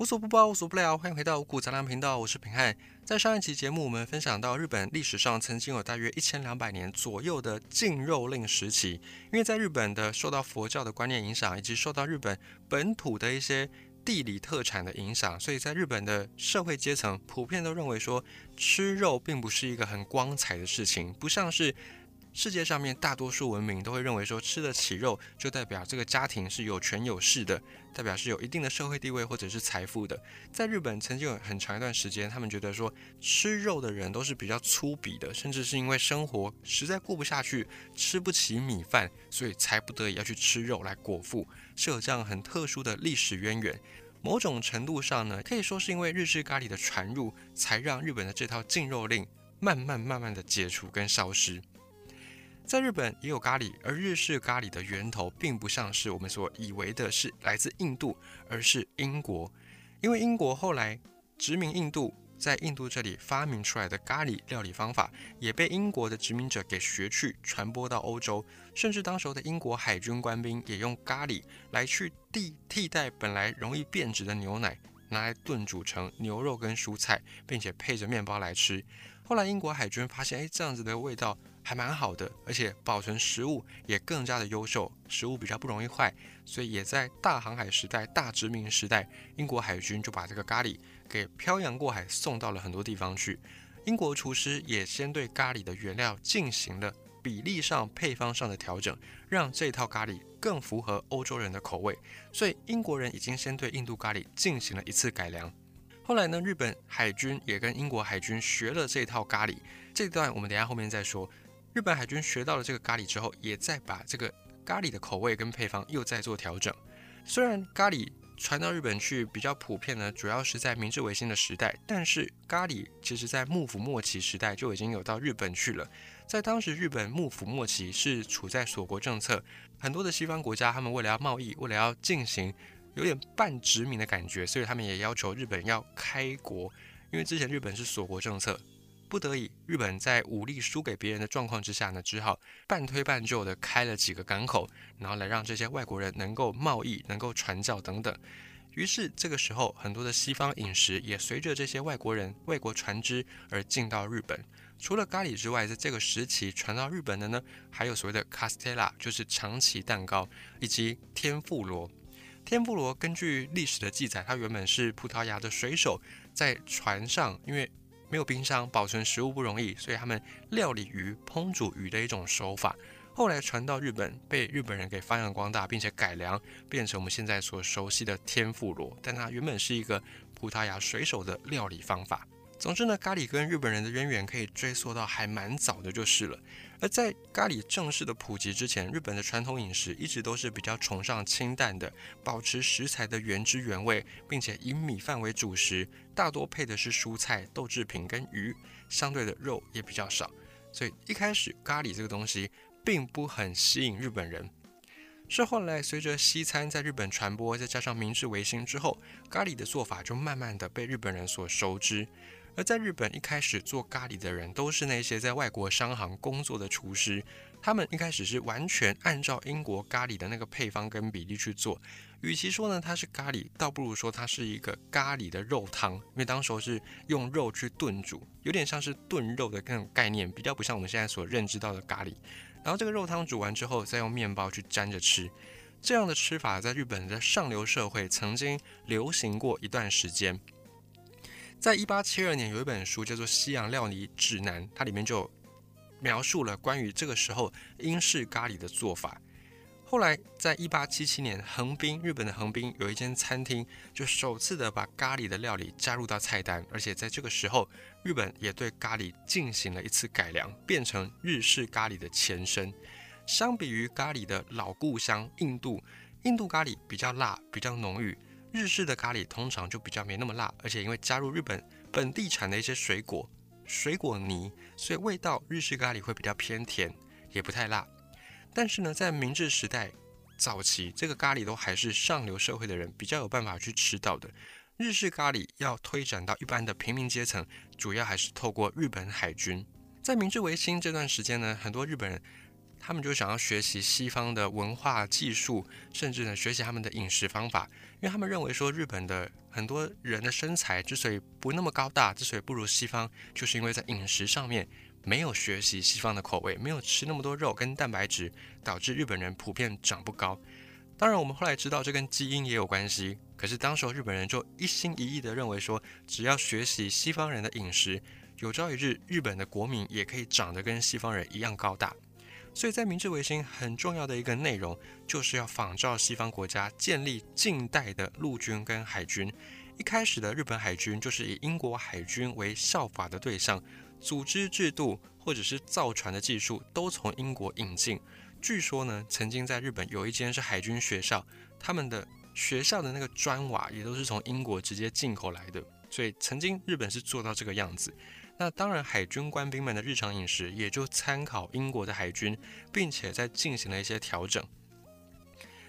无所不包，无所不聊，欢迎回到五谷杂粮频道，我是平汉。在上一期节目，我们分享到日本历史上曾经有大约一千两百年左右的禁肉令时期，因为在日本的受到佛教的观念影响，以及受到日本本土的一些地理特产的影响，所以在日本的社会阶层普遍都认为说，吃肉并不是一个很光彩的事情，不像是。世界上面大多数文明都会认为说，吃得起肉就代表这个家庭是有权有势的，代表是有一定的社会地位或者是财富的。在日本曾经有很长一段时间，他们觉得说吃肉的人都是比较粗鄙的，甚至是因为生活实在过不下去，吃不起米饭，所以才不得已要去吃肉来果腹，是有这样很特殊的历史渊源。某种程度上呢，可以说是因为日式咖喱的传入，才让日本的这套禁肉令慢慢慢慢的解除跟消失。在日本也有咖喱，而日式咖喱的源头并不像是我们所以为的是来自印度，而是英国。因为英国后来殖民印度，在印度这里发明出来的咖喱料理方法，也被英国的殖民者给学去，传播到欧洲。甚至当时候的英国海军官兵也用咖喱来去替替代本来容易变质的牛奶，拿来炖煮成牛肉跟蔬菜，并且配着面包来吃。后来英国海军发现，哎，这样子的味道。还蛮好的，而且保存食物也更加的优秀，食物比较不容易坏，所以也在大航海时代、大殖民时代，英国海军就把这个咖喱给漂洋过海送到了很多地方去。英国厨师也先对咖喱的原料进行了比例上、配方上的调整，让这套咖喱更符合欧洲人的口味。所以英国人已经先对印度咖喱进行了一次改良。后来呢，日本海军也跟英国海军学了这套咖喱。这段我们等下后面再说。日本海军学到了这个咖喱之后，也在把这个咖喱的口味跟配方又在做调整。虽然咖喱传到日本去比较普遍呢，主要是在明治维新的时代，但是咖喱其实在幕府末期时代就已经有到日本去了。在当时日本幕府末期是处在锁国政策，很多的西方国家他们为了要贸易，为了要进行有点半殖民的感觉，所以他们也要求日本要开国，因为之前日本是锁国政策。不得已，日本在武力输给别人的状况之下呢，只好半推半就的开了几个港口，然后来让这些外国人能够贸易、能够传教等等。于是这个时候，很多的西方饮食也随着这些外国人、外国船只而进到日本。除了咖喱之外，在这个时期传到日本的呢，还有所谓的卡斯特拉，就是长崎蛋糕，以及天妇罗。天妇罗根据历史的记载，它原本是葡萄牙的水手在船上，因为没有冰箱，保存食物不容易，所以他们料理鱼、烹煮鱼的一种手法，后来传到日本，被日本人给发扬光大，并且改良，变成我们现在所熟悉的天妇罗。但它原本是一个葡萄牙水手的料理方法。总之呢，咖喱跟日本人的渊源可以追溯到还蛮早的，就是了。而在咖喱正式的普及之前，日本的传统饮食一直都是比较崇尚清淡的，保持食材的原汁原味，并且以米饭为主食，大多配的是蔬菜、豆制品跟鱼，相对的肉也比较少。所以一开始咖喱这个东西并不很吸引日本人，是后来随着西餐在日本传播，再加上明治维新之后，咖喱的做法就慢慢的被日本人所熟知。而在日本一开始做咖喱的人，都是那些在外国商行工作的厨师。他们一开始是完全按照英国咖喱的那个配方跟比例去做。与其说呢它是咖喱，倒不如说它是一个咖喱的肉汤，因为当时候是用肉去炖煮，有点像是炖肉的那种概念，比较不像我们现在所认知到的咖喱。然后这个肉汤煮完之后，再用面包去沾着吃。这样的吃法在日本的上流社会曾经流行过一段时间。在一八七二年，有一本书叫做《西洋料理指南》，它里面就描述了关于这个时候英式咖喱的做法。后来，在一八七七年，横滨日本的横滨有一间餐厅，就首次的把咖喱的料理加入到菜单，而且在这个时候，日本也对咖喱进行了一次改良，变成日式咖喱的前身。相比于咖喱的老故乡印度，印度咖喱比较辣，比较浓郁。日式的咖喱通常就比较没那么辣，而且因为加入日本本地产的一些水果、水果泥，所以味道日式咖喱会比较偏甜，也不太辣。但是呢，在明治时代早期，这个咖喱都还是上流社会的人比较有办法去吃到的。日式咖喱要推展到一般的平民阶层，主要还是透过日本海军。在明治维新这段时间呢，很多日本人他们就想要学习西方的文化技术，甚至呢学习他们的饮食方法，因为他们认为说日本的很多人的身材之所以不那么高大，之所以不如西方，就是因为在饮食上面没有学习西方的口味，没有吃那么多肉跟蛋白质，导致日本人普遍长不高。当然，我们后来知道这跟基因也有关系，可是当时候日本人就一心一意的认为说，只要学习西方人的饮食，有朝一日日本的国民也可以长得跟西方人一样高大。所以在明治维新很重要的一个内容，就是要仿照西方国家建立近代的陆军跟海军。一开始的日本海军就是以英国海军为效法的对象，组织制度或者是造船的技术都从英国引进。据说呢，曾经在日本有一间是海军学校，他们的学校的那个砖瓦也都是从英国直接进口来的。所以曾经日本是做到这个样子。那当然，海军官兵们的日常饮食也就参考英国的海军，并且在进行了一些调整。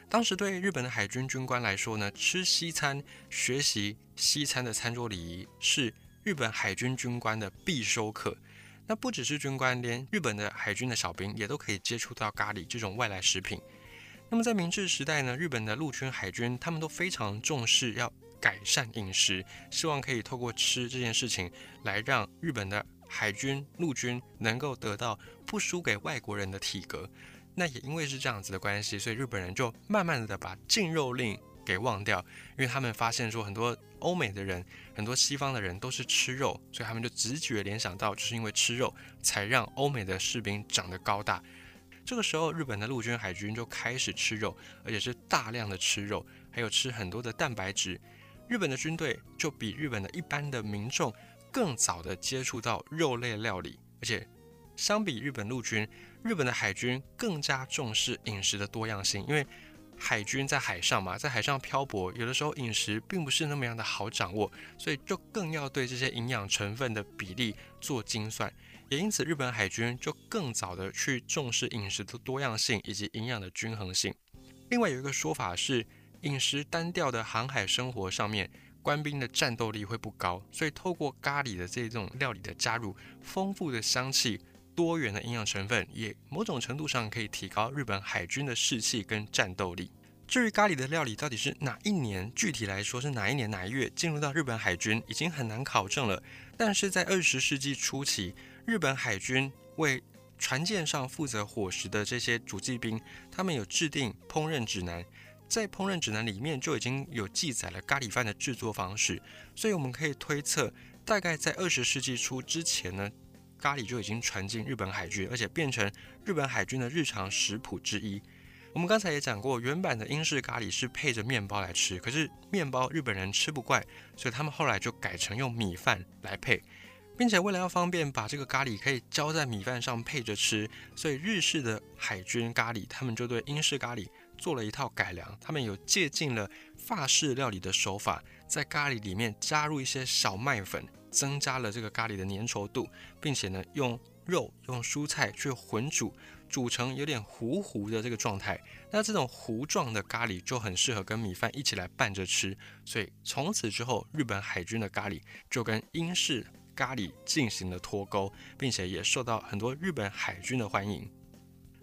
当时对日本的海军军官来说呢，吃西餐、学习西餐的餐桌礼仪是日本海军军官的必修课。那不只是军官，连日本的海军的小兵也都可以接触到咖喱这种外来食品。那么在明治时代呢，日本的陆军、海军他们都非常重视要。改善饮食，希望可以透过吃这件事情来让日本的海军、陆军能够得到不输给外国人的体格。那也因为是这样子的关系，所以日本人就慢慢的把禁肉令给忘掉，因为他们发现说很多欧美的人、很多西方的人都是吃肉，所以他们就直觉联想到，就是因为吃肉才让欧美的士兵长得高大。这个时候，日本的陆军、海军就开始吃肉，而且是大量的吃肉，还有吃很多的蛋白质。日本的军队就比日本的一般的民众更早的接触到肉类料理，而且相比日本陆军，日本的海军更加重视饮食的多样性。因为海军在海上嘛，在海上漂泊，有的时候饮食并不是那么样的好掌握，所以就更要对这些营养成分的比例做精算。也因此，日本海军就更早的去重视饮食的多样性以及营养的均衡性。另外有一个说法是。饮食单调的航海生活上面，官兵的战斗力会不高，所以透过咖喱的这种料理的加入，丰富的香气、多元的营养成分，也某种程度上可以提高日本海军的士气跟战斗力。至于咖喱的料理到底是哪一年，具体来说是哪一年哪一月进入到日本海军，已经很难考证了。但是在二十世纪初期，日本海军为船舰上负责伙食的这些主祭兵，他们有制定烹饪指南。在烹饪指南里面就已经有记载了咖喱饭的制作方式，所以我们可以推测，大概在二十世纪初之前呢，咖喱就已经传进日本海军，而且变成日本海军的日常食谱之一。我们刚才也讲过，原版的英式咖喱是配着面包来吃，可是面包日本人吃不惯，所以他们后来就改成用米饭来配，并且为了要方便把这个咖喱可以浇在米饭上配着吃，所以日式的海军咖喱他们就对英式咖喱。做了一套改良，他们有借鉴了法式料理的手法，在咖喱里面加入一些小麦粉，增加了这个咖喱的粘稠度，并且呢，用肉用蔬菜去混煮，煮成有点糊糊的这个状态。那这种糊状的咖喱就很适合跟米饭一起来拌着吃，所以从此之后，日本海军的咖喱就跟英式咖喱进行了脱钩，并且也受到很多日本海军的欢迎。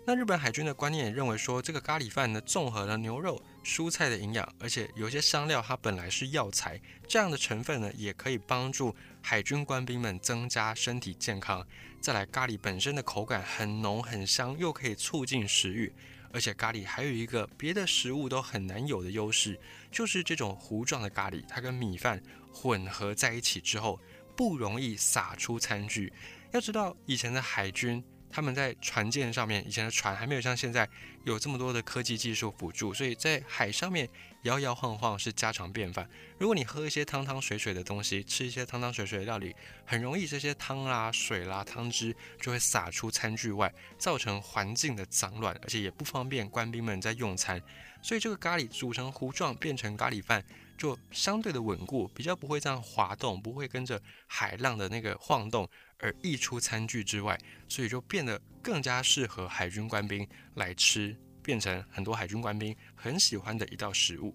那日本海军的观念也认为说，这个咖喱饭呢，综合了牛肉、蔬菜的营养，而且有些香料它本来是药材，这样的成分呢，也可以帮助海军官兵们增加身体健康。再来，咖喱本身的口感很浓很香，又可以促进食欲，而且咖喱还有一个别的食物都很难有的优势，就是这种糊状的咖喱，它跟米饭混合在一起之后，不容易洒出餐具。要知道，以前的海军。他们在船舰上面，以前的船还没有像现在有这么多的科技技术辅助，所以在海上面摇摇晃晃是家常便饭。如果你喝一些汤汤水水的东西，吃一些汤汤水水的料理，很容易这些汤啦、水啦、汤汁就会洒出餐具外，造成环境的脏乱，而且也不方便官兵们在用餐。所以这个咖喱煮成糊状变成咖喱饭，就相对的稳固，比较不会这样滑动，不会跟着海浪的那个晃动。而溢出餐具之外，所以就变得更加适合海军官兵来吃，变成很多海军官兵很喜欢的一道食物。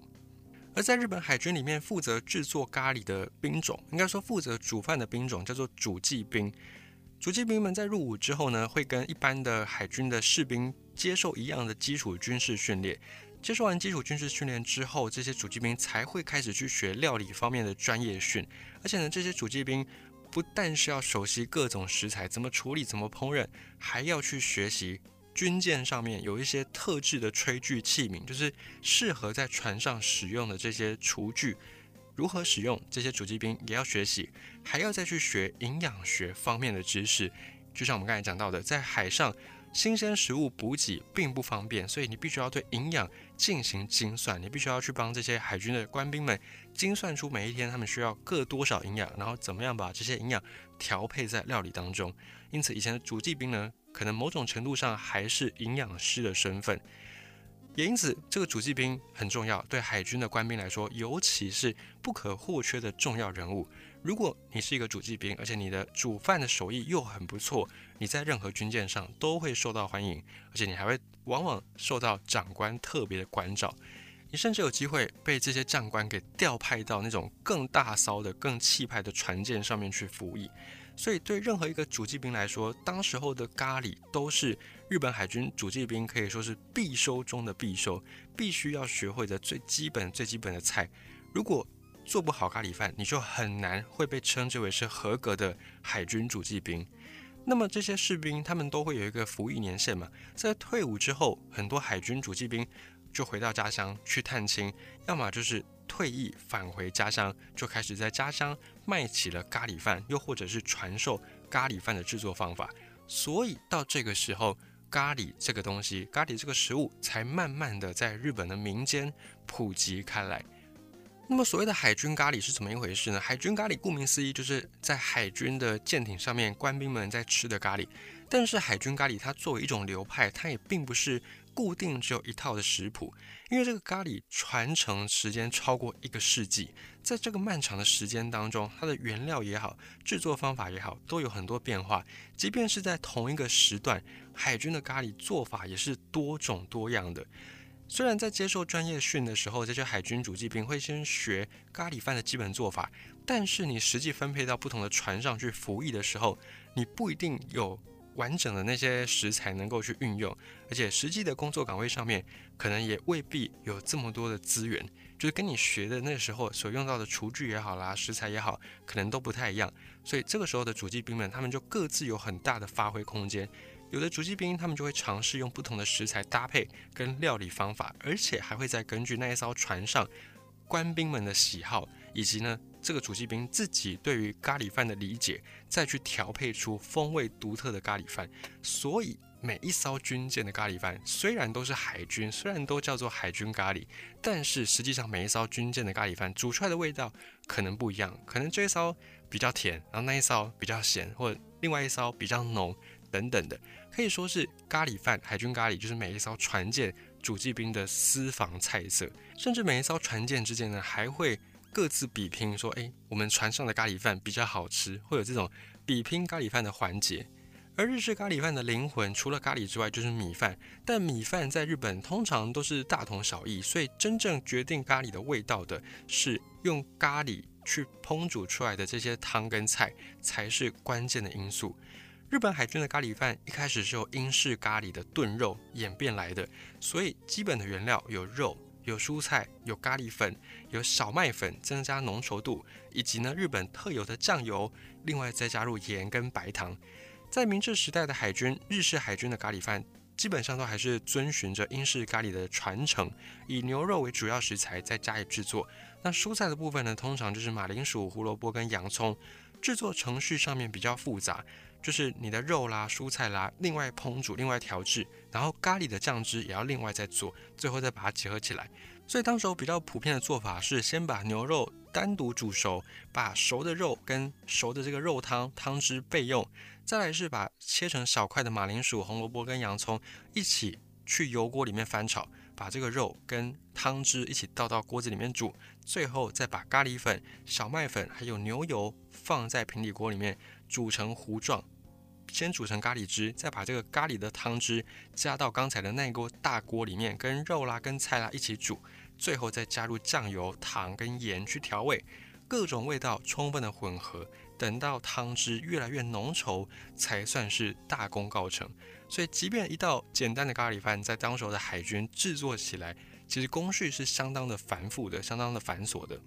而在日本海军里面，负责制作咖喱的兵种，应该说负责煮饭的兵种叫做主祭兵。主祭兵们在入伍之后呢，会跟一般的海军的士兵接受一样的基础军事训练。接受完基础军事训练之后，这些主祭兵才会开始去学料理方面的专业训。而且呢，这些主祭兵不但是要熟悉各种食材怎么处理、怎么烹饪，还要去学习军舰上面有一些特制的炊具器皿，就是适合在船上使用的这些厨具。如何使用这些主机兵也要学习，还要再去学营养学方面的知识。就像我们刚才讲到的，在海上新鲜食物补给并不方便，所以你必须要对营养进行精算。你必须要去帮这些海军的官兵们精算出每一天他们需要各多少营养，然后怎么样把这些营养调配在料理当中。因此，以前的主祭兵呢，可能某种程度上还是营养师的身份。也因此，这个主祭兵很重要，对海军的官兵来说，尤其是不可或缺的重要人物。如果你是一个主祭兵，而且你的煮饭的手艺又很不错，你在任何军舰上都会受到欢迎，而且你还会往往受到长官特别的关照。你甚至有机会被这些将官给调派到那种更大骚的、更气派的船舰上面去服役。所以，对任何一个主祭兵来说，当时候的咖喱都是。日本海军主祭兵可以说是必修中的必修，必须要学会的最基本、最基本的菜。如果做不好咖喱饭，你就很难会被称之为是合格的海军主祭兵。那么这些士兵他们都会有一个服役年限嘛，在退伍之后，很多海军主祭兵就回到家乡去探亲，要么就是退役返回家乡，就开始在家乡卖起了咖喱饭，又或者是传授咖喱饭的制作方法。所以到这个时候。咖喱这个东西，咖喱这个食物才慢慢的在日本的民间普及开来。那么所谓的海军咖喱是怎么一回事呢？海军咖喱顾名思义就是在海军的舰艇上面官兵们在吃的咖喱。但是海军咖喱它作为一种流派，它也并不是。固定只有一套的食谱，因为这个咖喱传承时间超过一个世纪，在这个漫长的时间当中，它的原料也好，制作方法也好，都有很多变化。即便是在同一个时段，海军的咖喱做法也是多种多样的。虽然在接受专业训的时候，这些海军主祭兵会先学咖喱饭的基本做法，但是你实际分配到不同的船上去服役的时候，你不一定有。完整的那些食材能够去运用，而且实际的工作岗位上面可能也未必有这么多的资源，就是跟你学的那时候所用到的厨具也好啦，食材也好，可能都不太一样。所以这个时候的主祭兵们，他们就各自有很大的发挥空间。有的主祭兵他们就会尝试用不同的食材搭配跟料理方法，而且还会再根据那一艘船上官兵们的喜好，以及呢。这个主祭兵自己对于咖喱饭的理解，再去调配出风味独特的咖喱饭。所以每一艘军舰的咖喱饭虽然都是海军，虽然都叫做海军咖喱，但是实际上每一艘军舰的咖喱饭煮出来的味道可能不一样。可能这一艘比较甜，然后那一艘比较咸，或另外一艘比较浓等等的，可以说是咖喱饭海军咖喱就是每一艘船舰主祭兵的私房菜色。甚至每一艘船舰之间呢，还会。各自比拼，说：“哎，我们船上的咖喱饭比较好吃，会有这种比拼咖喱饭的环节。而日式咖喱饭的灵魂，除了咖喱之外，就是米饭。但米饭在日本通常都是大同小异，所以真正决定咖喱的味道的是用咖喱去烹煮出来的这些汤跟菜，才是关键的因素。日本海军的咖喱饭一开始是由英式咖喱的炖肉演变来的，所以基本的原料有肉。”有蔬菜，有咖喱粉，有小麦粉，增加浓稠度，以及呢日本特有的酱油，另外再加入盐跟白糖。在明治时代的海军，日式海军的咖喱饭基本上都还是遵循着英式咖喱的传承，以牛肉为主要食材再加以制作。那蔬菜的部分呢，通常就是马铃薯、胡萝卜跟洋葱。制作程序上面比较复杂。就是你的肉啦、蔬菜啦，另外烹煮、另外调制，然后咖喱的酱汁也要另外再做，最后再把它结合起来。所以当时候比较普遍的做法是，先把牛肉单独煮熟，把熟的肉跟熟的这个肉汤汤汁备用，再来是把切成小块的马铃薯、红萝卜跟洋葱一起去油锅里面翻炒，把这个肉跟汤汁一起倒到锅子里面煮，最后再把咖喱粉、小麦粉还有牛油放在平底锅里面煮成糊状。先煮成咖喱汁，再把这个咖喱的汤汁加到刚才的那锅大锅里面，跟肉啦、跟菜啦一起煮，最后再加入酱油、糖跟盐去调味。各种味道充分的混合，等到汤汁越来越浓稠，才算是大功告成。所以，即便一道简单的咖喱饭，在当时的海军制作起来，其实工序是相当的繁复的，相当的繁琐的。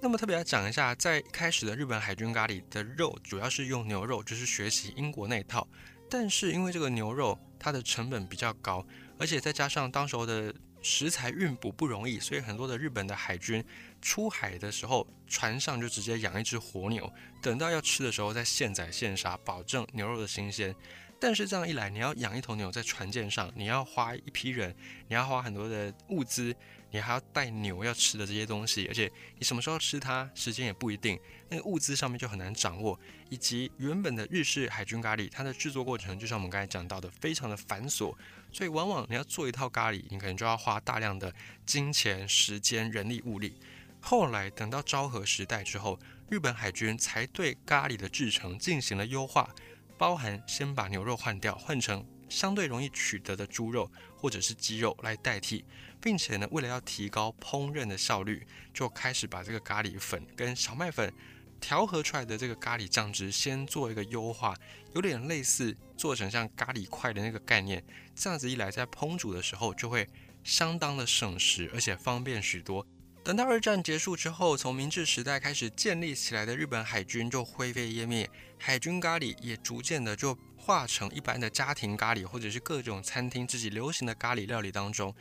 那么特别来讲一下，在一开始的日本海军咖喱的肉，主要是用牛肉，就是学习英国那一套。但是因为这个牛肉它的成本比较高，而且再加上当时候的食材运补不容易，所以很多的日本的海军出海的时候，船上就直接养一只活牛，等到要吃的时候再现宰现杀，保证牛肉的新鲜。但是这样一来，你要养一头牛在船舰上，你要花一批人，你要花很多的物资。你还要带牛要吃的这些东西，而且你什么时候吃它，时间也不一定，那个物资上面就很难掌握。以及原本的日式海军咖喱，它的制作过程就像我们刚才讲到的，非常的繁琐，所以往往你要做一套咖喱，你可能就要花大量的金钱、时间、人力、物力。后来等到昭和时代之后，日本海军才对咖喱的制成进行了优化，包含先把牛肉换掉，换成相对容易取得的猪肉或者是鸡肉来代替。并且呢，为了要提高烹饪的效率，就开始把这个咖喱粉跟小麦粉调和出来的这个咖喱酱汁先做一个优化，有点类似做成像咖喱块的那个概念。这样子一来，在烹煮的时候就会相当的省时，而且方便许多。等到二战结束之后，从明治时代开始建立起来的日本海军就灰飞烟灭，海军咖喱也逐渐的就化成一般的家庭咖喱，或者是各种餐厅自己流行的咖喱料理当中。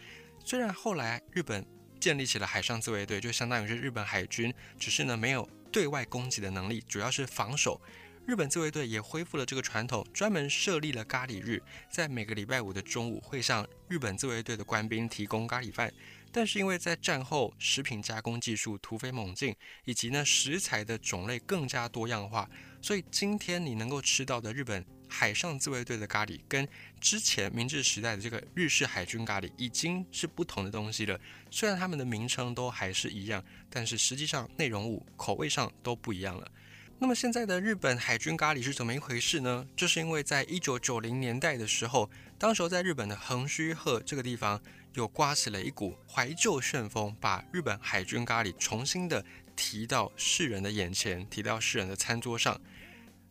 虽然后来日本建立起了海上自卫队，就相当于是日本海军，只是呢没有对外攻击的能力，主要是防守。日本自卫队也恢复了这个传统，专门设立了咖喱日，在每个礼拜五的中午会向日本自卫队的官兵提供咖喱饭。但是因为在战后食品加工技术突飞猛进，以及呢食材的种类更加多样化，所以今天你能够吃到的日本。海上自卫队的咖喱跟之前明治时代的这个日式海军咖喱已经是不同的东西了。虽然他们的名称都还是一样，但是实际上内容物、口味上都不一样了。那么现在的日本海军咖喱是怎么一回事呢？就是因为在一九九零年代的时候，当时在日本的横须贺这个地方有刮起了一股怀旧旋风，把日本海军咖喱重新的提到世人的眼前，提到世人的餐桌上。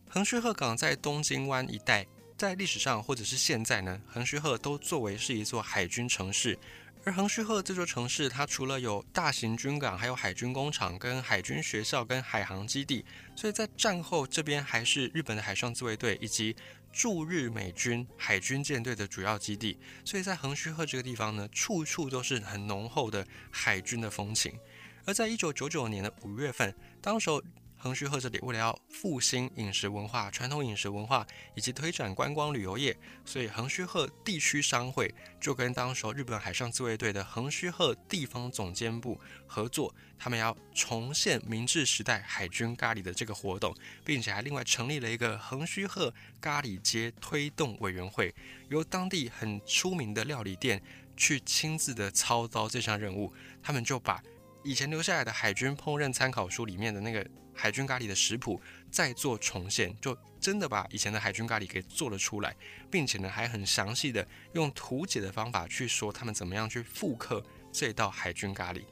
横须贺港在东京湾一带，在历史上或者是现在呢，横须贺都作为是一座海军城市。而横须贺这座城市，它除了有大型军港，还有海军工厂、跟海军学校、跟海航基地，所以在战后这边还是日本的海上自卫队以及驻日美军海军舰队的主要基地。所以在横须贺这个地方呢，处处都是很浓厚的海军的风情。而在一九九九年的五月份，当时候。横须贺这里为了要复兴饮食文化、传统饮食文化以及推展观光旅游业，所以横须贺地区商会就跟当时日本海上自卫队的横须贺地方总监部合作，他们要重现明治时代海军咖喱的这个活动，并且还另外成立了一个横须贺咖喱街推动委员会，由当地很出名的料理店去亲自的操刀这项任务，他们就把以前留下来的海军烹饪参考书里面的那个。海军咖喱的食谱再做重现，就真的把以前的海军咖喱给做了出来，并且呢还很详细的用图解的方法去说他们怎么样去复刻这道海军咖喱。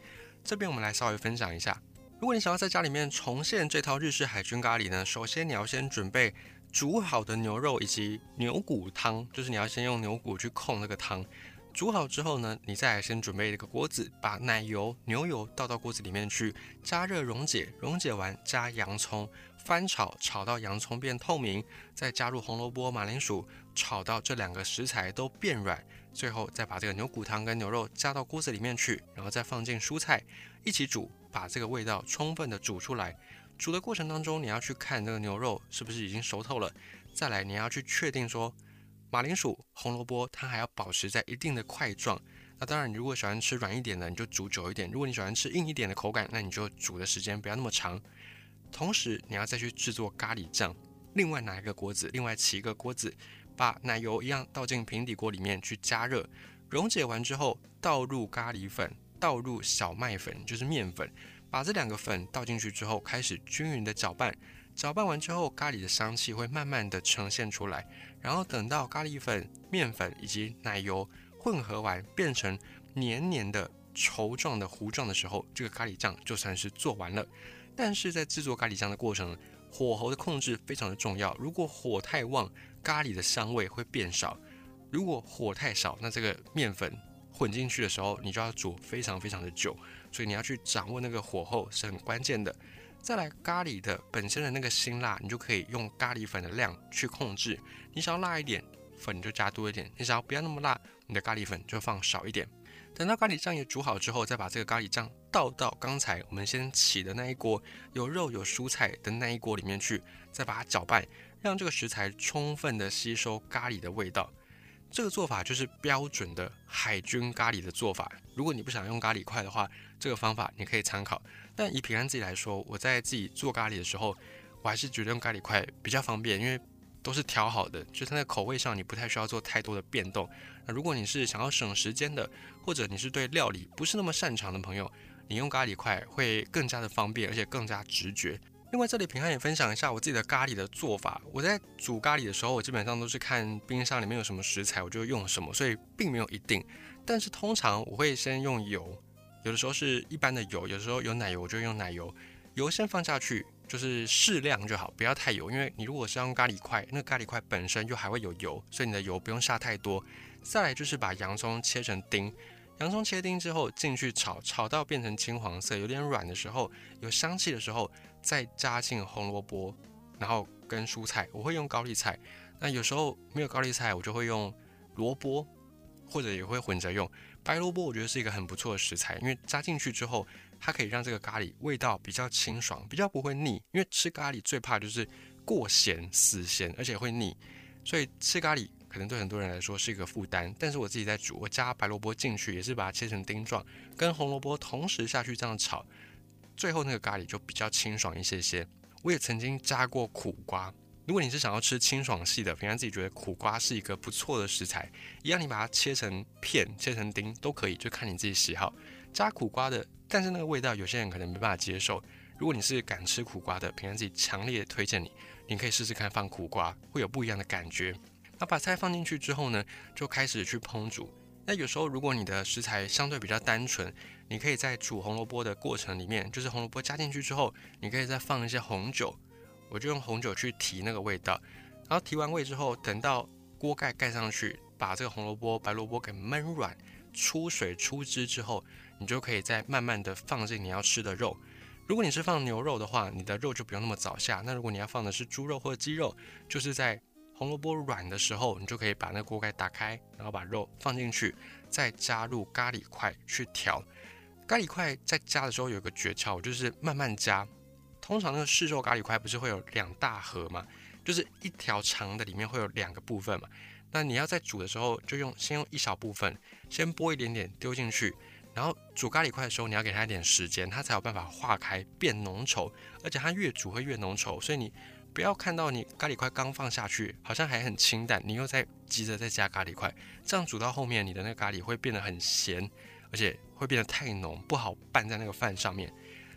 这边我们来稍微分享一下，如果你想要在家里面重现这套日式海军咖喱呢，首先你要先准备煮好的牛肉以及牛骨汤，就是你要先用牛骨去控那个汤。煮好之后呢，你再先准备一个锅子，把奶油、牛油倒到锅子里面去，加热溶解，溶解完加洋葱，翻炒，炒到洋葱变透明，再加入红萝卜、马铃薯，炒到这两个食材都变软，最后再把这个牛骨汤跟牛肉加到锅子里面去，然后再放进蔬菜一起煮，把这个味道充分的煮出来。煮的过程当中，你要去看这个牛肉是不是已经熟透了，再来你要去确定说。马铃薯、红萝卜，它还要保持在一定的块状。那当然，你如果喜欢吃软一点的，你就煮久一点；如果你喜欢吃硬一点的口感，那你就煮的时间不要那么长。同时，你要再去制作咖喱酱。另外拿一个锅子，另外起一个锅子，把奶油一样倒进平底锅里面去加热，溶解完之后倒入咖喱粉，倒入小麦粉，就是面粉，把这两个粉倒进去之后，开始均匀的搅拌。搅拌完之后，咖喱的香气会慢慢的呈现出来。然后等到咖喱粉、面粉以及奶油混合完，变成黏黏的稠状的糊状的时候，这个咖喱酱就算是做完了。但是在制作咖喱酱的过程，火候的控制非常的重要。如果火太旺，咖喱的香味会变少；如果火太少，那这个面粉混进去的时候，你就要煮非常非常的久。所以你要去掌握那个火候是很关键的。再来，咖喱的本身的那个辛辣，你就可以用咖喱粉的量去控制。你想要辣一点，粉就加多一点；你想要不要那么辣，你的咖喱粉就放少一点。等到咖喱酱也煮好之后，再把这个咖喱酱倒到刚才我们先起的那一锅有肉有蔬菜的那一锅里面去，再把它搅拌，让这个食材充分的吸收咖喱的味道。这个做法就是标准的海军咖喱的做法。如果你不想用咖喱块的话，这个方法你可以参考。但以平安自己来说，我在自己做咖喱的时候，我还是觉得用咖喱块比较方便，因为都是调好的，就它的口味上你不太需要做太多的变动。那如果你是想要省时间的，或者你是对料理不是那么擅长的朋友，你用咖喱块会更加的方便，而且更加直觉。另外，这里平安也分享一下我自己的咖喱的做法。我在煮咖喱的时候，我基本上都是看冰箱里面有什么食材，我就用什么，所以并没有一定。但是通常我会先用油，有的时候是一般的油，有的时候有奶油我就用奶油。油先放下去，就是适量就好，不要太油，因为你如果是用咖喱块，那咖喱块本身又还会有油，所以你的油不用下太多。再来就是把洋葱切成丁，洋葱切丁之后进去炒，炒到变成金黄色，有点软的时候，有香气的时候，再加进红萝卜，然后跟蔬菜，我会用高丽菜。那有时候没有高丽菜，我就会用萝卜，或者也会混着用白萝卜。我觉得是一个很不错的食材，因为加进去之后，它可以让这个咖喱味道比较清爽，比较不会腻。因为吃咖喱最怕就是过咸、死咸，而且会腻，所以吃咖喱。可能对很多人来说是一个负担，但是我自己在煮，我加白萝卜进去，也是把它切成丁状，跟红萝卜同时下去这样炒，最后那个咖喱就比较清爽一些些。我也曾经加过苦瓜，如果你是想要吃清爽系的，平常自己觉得苦瓜是一个不错的食材，一样你把它切成片、切成丁都可以，就看你自己喜好。加苦瓜的，但是那个味道有些人可能没办法接受。如果你是敢吃苦瓜的，平常自己强烈推荐你，你可以试试看放苦瓜，会有不一样的感觉。那把菜放进去之后呢，就开始去烹煮。那有时候如果你的食材相对比较单纯，你可以在煮红萝卜的过程里面，就是红萝卜加进去之后，你可以再放一些红酒，我就用红酒去提那个味道。然后提完味之后，等到锅盖盖上去，把这个红萝卜、白萝卜给焖软、出水出汁之后，你就可以再慢慢的放进你要吃的肉。如果你是放牛肉的话，你的肉就不用那么早下。那如果你要放的是猪肉或者鸡肉，就是在红萝卜软的时候，你就可以把那锅盖打开，然后把肉放进去，再加入咖喱块去调。咖喱块在加的时候有个诀窍，就是慢慢加。通常那个市售咖喱块不是会有两大盒吗？就是一条长的里面会有两个部分嘛。那你要在煮的时候，就用先用一小部分，先拨一点点丢进去，然后煮咖喱块的时候，你要给它一点时间，它才有办法化开变浓稠，而且它越煮会越浓稠，所以你。不要看到你咖喱块刚放下去，好像还很清淡，你又在急着再加咖喱块，这样煮到后面，你的那个咖喱会变得很咸，而且会变得太浓，不好拌在那个饭上面。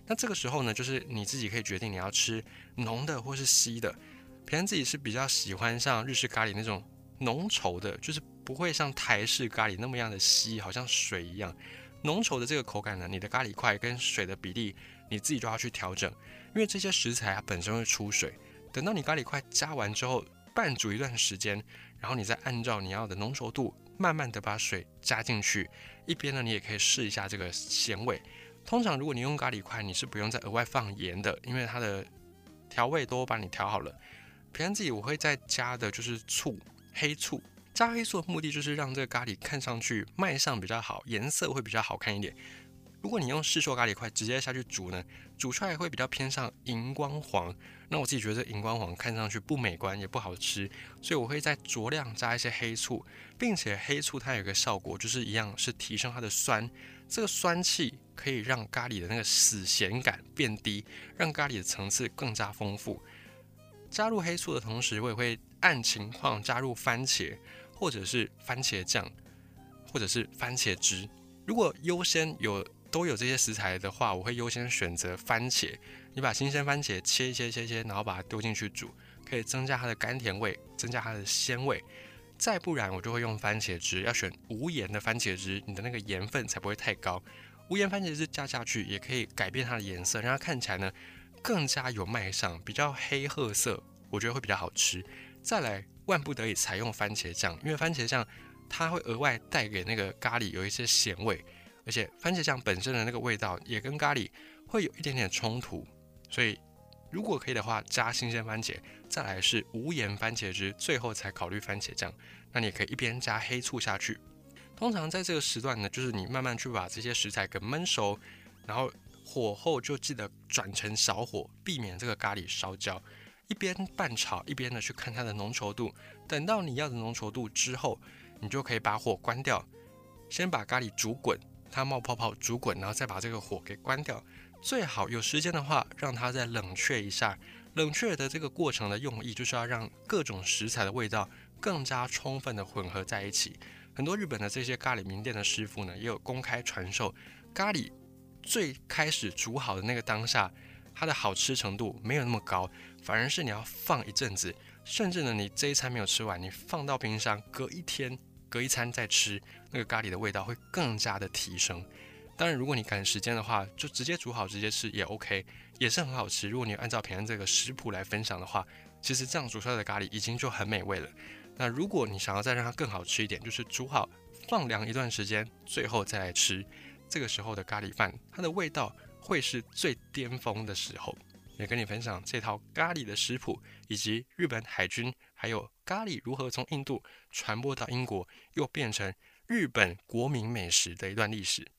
那这个时候呢，就是你自己可以决定你要吃浓的或是稀的。平常自己是比较喜欢像日式咖喱那种浓稠的，就是不会像台式咖喱那么样的稀，好像水一样。浓稠的这个口感呢，你的咖喱块跟水的比例你自己就要去调整，因为这些食材它本身会出水。等到你咖喱块加完之后，拌煮一段时间，然后你再按照你要的浓稠度，慢慢的把水加进去。一边呢，你也可以试一下这个咸味。通常如果你用咖喱块，你是不用再额外放盐的，因为它的调味都帮你调好了。平常自己我会再加的就是醋，黑醋。加黑醋的目的就是让这个咖喱看上去卖相比较好，颜色会比较好看一点。如果你用市售咖喱块直接下去煮呢，煮出来会比较偏向荧光黄。那我自己觉得荧光黄看上去不美观，也不好吃，所以我会再酌量加一些黑醋，并且黑醋它有一个效果，就是一样是提升它的酸，这个酸气可以让咖喱的那个死咸感变低，让咖喱的层次更加丰富。加入黑醋的同时，我也会按情况加入番茄，或者是番茄酱，或者是番茄汁。如果优先有都有这些食材的话，我会优先选择番茄。你把新鲜番茄切一切切切，然后把它丢进去煮，可以增加它的甘甜味，增加它的鲜味。再不然，我就会用番茄汁，要选无盐的番茄汁，你的那个盐分才不会太高。无盐番茄汁加下去，也可以改变它的颜色，让它看起来呢更加有卖相，比较黑褐色，我觉得会比较好吃。再来，万不得已采用番茄酱，因为番茄酱它会额外带给那个咖喱有一些咸味，而且番茄酱本身的那个味道也跟咖喱会有一点点冲突，所以如果可以的话，加新鲜番茄，再来是无盐番茄汁，最后才考虑番茄酱。那你可以一边加黑醋下去。通常在这个时段呢，就是你慢慢去把这些食材给焖熟，然后火候就记得转成小火，避免这个咖喱烧焦。一边拌炒，一边呢去看它的浓稠度。等到你要的浓稠度之后，你就可以把火关掉，先把咖喱煮滚，它冒泡泡煮滚，然后再把这个火给关掉。最好有时间的话，让它再冷却一下。冷却的这个过程的用意，就是要让各种食材的味道更加充分的混合在一起。很多日本的这些咖喱名店的师傅呢，也有公开传授，咖喱最开始煮好的那个当下，它的好吃程度没有那么高，反而是你要放一阵子，甚至呢，你这一餐没有吃完，你放到冰箱，隔一天、隔一餐再吃，那个咖喱的味道会更加的提升。当然，如果你赶时间的话，就直接煮好直接吃也 OK，也是很好吃。如果你按照平安这个食谱来分享的话，其实这样煮出来的咖喱已经就很美味了。那如果你想要再让它更好吃一点，就是煮好放凉一段时间，最后再来吃，这个时候的咖喱饭，它的味道会是最巅峰的时候。也跟你分享这套咖喱的食谱，以及日本海军还有咖喱如何从印度传播到英国，又变成日本国民美食的一段历史。